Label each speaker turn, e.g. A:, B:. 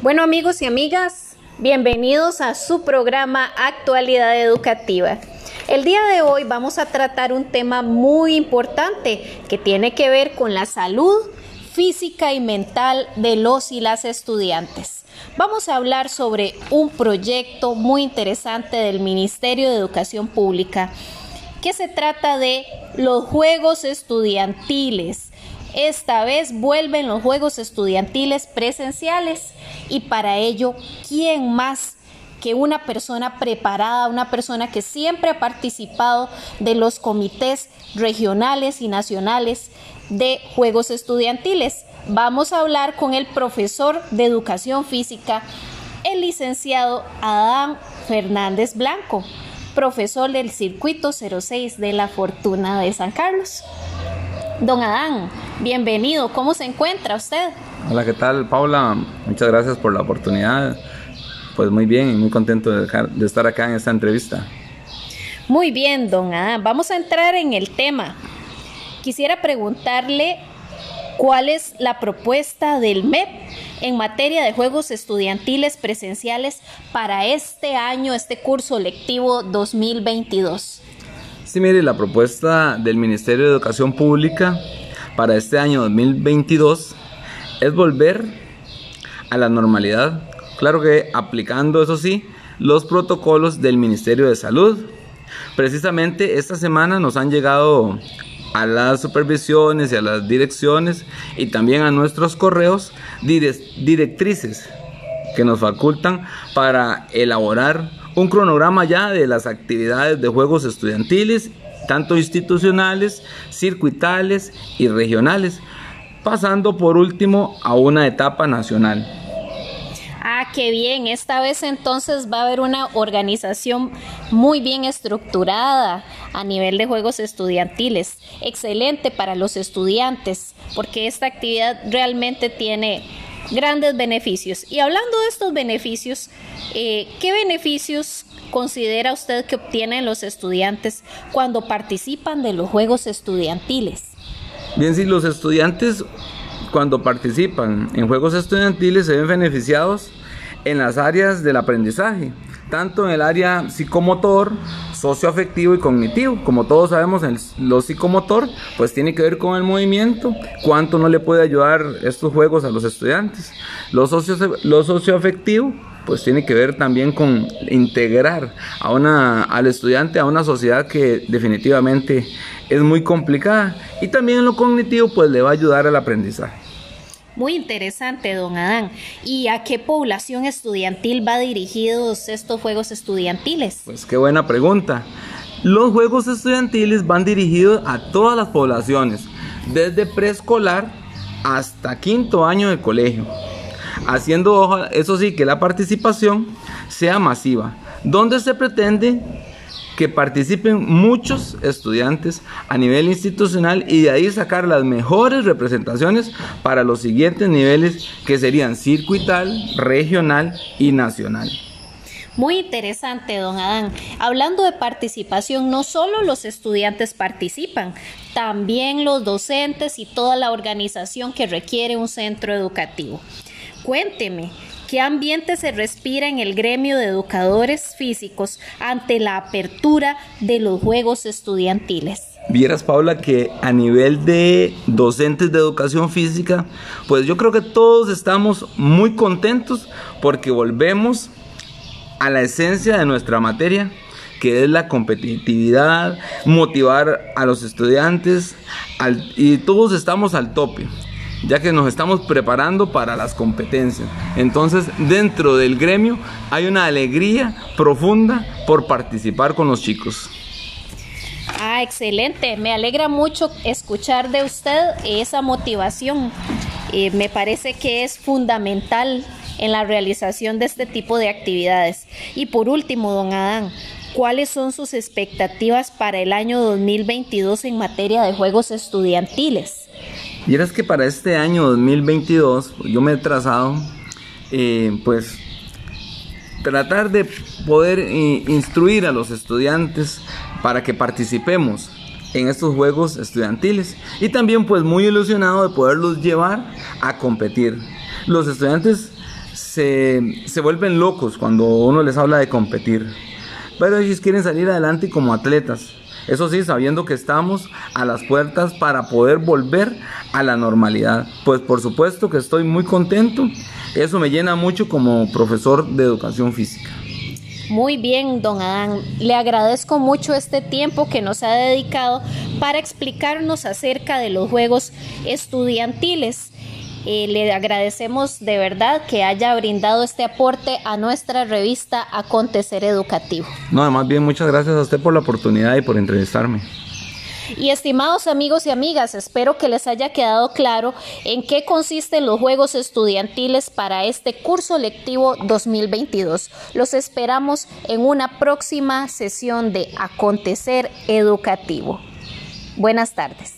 A: Bueno amigos y amigas, bienvenidos a su programa Actualidad Educativa. El día de hoy vamos a tratar un tema muy importante que tiene que ver con la salud física y mental de los y las estudiantes. Vamos a hablar sobre un proyecto muy interesante del Ministerio de Educación Pública que se trata de los Juegos Estudiantiles esta vez vuelven los Juegos Estudiantiles presenciales y para ello, ¿quién más que una persona preparada, una persona que siempre ha participado de los comités regionales y nacionales de Juegos Estudiantiles? Vamos a hablar con el profesor de Educación Física, el licenciado Adán Fernández Blanco, profesor del Circuito 06 de la Fortuna de San Carlos. Don Adán, bienvenido. ¿Cómo se encuentra usted?
B: Hola, ¿qué tal, Paula? Muchas gracias por la oportunidad. Pues muy bien y muy contento de, estar acá en esta entrevista.
A: Muy bien, don Adán. Vamos a entrar en el tema. Quisiera preguntarle cuál es la propuesta del MEP en materia de juegos estudiantiles presenciales para este año, este curso lectivo 2022.
B: Sí, mire, la propuesta del Ministerio de Educación Pública para este año 2022 es volver a la normalidad. Claro que aplicando, eso sí, los protocolos del Ministerio de Salud. Precisamente esta semana nos han llegado a las supervisiones y a las direcciones y también a nuestros correos directrices que nos facultan para elaborar un cronograma ya de las actividades de juegos estudiantiles, tanto institucionales, circuitales y regionales, pasando por último a una etapa nacional.
A: Ah, qué bien. Esta vez entonces va a haber una organización muy bien estructurada a nivel de juegos estudiantiles. Excelente para los estudiantes, porque esta actividad realmente tiene grandes beneficios. Y hablando de estos beneficios, eh, ¿qué beneficios considera usted que obtienen los estudiantes cuando participan de los juegos estudiantiles?
B: Bien, si los estudiantes cuando participan en juegos estudiantiles se ven beneficiados en las áreas del aprendizaje, tanto en el área psicomotor, socioafectivo y cognitivo. Como todos sabemos, el, lo psicomotor pues tiene que ver con el movimiento, cuánto no le puede ayudar estos juegos a los estudiantes. Lo, socio, lo socioafectivo pues tiene que ver también con integrar a una, al estudiante a una sociedad que definitivamente es muy complicada y también en lo cognitivo pues le va a ayudar al aprendizaje.
A: Muy interesante, don Adán. ¿Y a qué población estudiantil va dirigidos estos Juegos Estudiantiles?
B: Pues qué buena pregunta. Los Juegos Estudiantiles van dirigidos a todas las poblaciones, desde preescolar hasta quinto año de colegio, haciendo, eso sí, que la participación sea masiva, donde se pretende que participen muchos estudiantes a nivel institucional y de ahí sacar las mejores representaciones para los siguientes niveles que serían circuital, regional y nacional.
A: Muy interesante, don Adán. Hablando de participación, no solo los estudiantes participan, también los docentes y toda la organización que requiere un centro educativo. Cuénteme, ¿Qué ambiente se respira en el gremio de educadores físicos ante la apertura de los Juegos Estudiantiles?
B: Vieras, Paula, que a nivel de docentes de educación física, pues yo creo que todos estamos muy contentos porque volvemos a la esencia de nuestra materia, que es la competitividad, motivar a los estudiantes y todos estamos al tope ya que nos estamos preparando para las competencias. Entonces, dentro del gremio hay una alegría profunda por participar con los chicos.
A: Ah, excelente. Me alegra mucho escuchar de usted esa motivación. Eh, me parece que es fundamental en la realización de este tipo de actividades. Y por último, don Adán, ¿cuáles son sus expectativas para el año 2022 en materia de juegos estudiantiles?
B: Y es que para este año 2022 yo me he trazado, eh, pues, tratar de poder eh, instruir a los estudiantes para que participemos en estos juegos estudiantiles y también pues muy ilusionado de poderlos llevar a competir. Los estudiantes se, se vuelven locos cuando uno les habla de competir. Pero ellos quieren salir adelante como atletas. Eso sí, sabiendo que estamos a las puertas para poder volver a la normalidad. Pues por supuesto que estoy muy contento. Eso me llena mucho como profesor de educación física.
A: Muy bien, don Adán. Le agradezco mucho este tiempo que nos ha dedicado para explicarnos acerca de los juegos estudiantiles. Eh, le agradecemos de verdad que haya brindado este aporte a nuestra revista Acontecer Educativo.
B: No, más bien muchas gracias a usted por la oportunidad y por entrevistarme.
A: Y estimados amigos y amigas, espero que les haya quedado claro en qué consisten los Juegos Estudiantiles para este curso lectivo 2022. Los esperamos en una próxima sesión de Acontecer Educativo. Buenas tardes.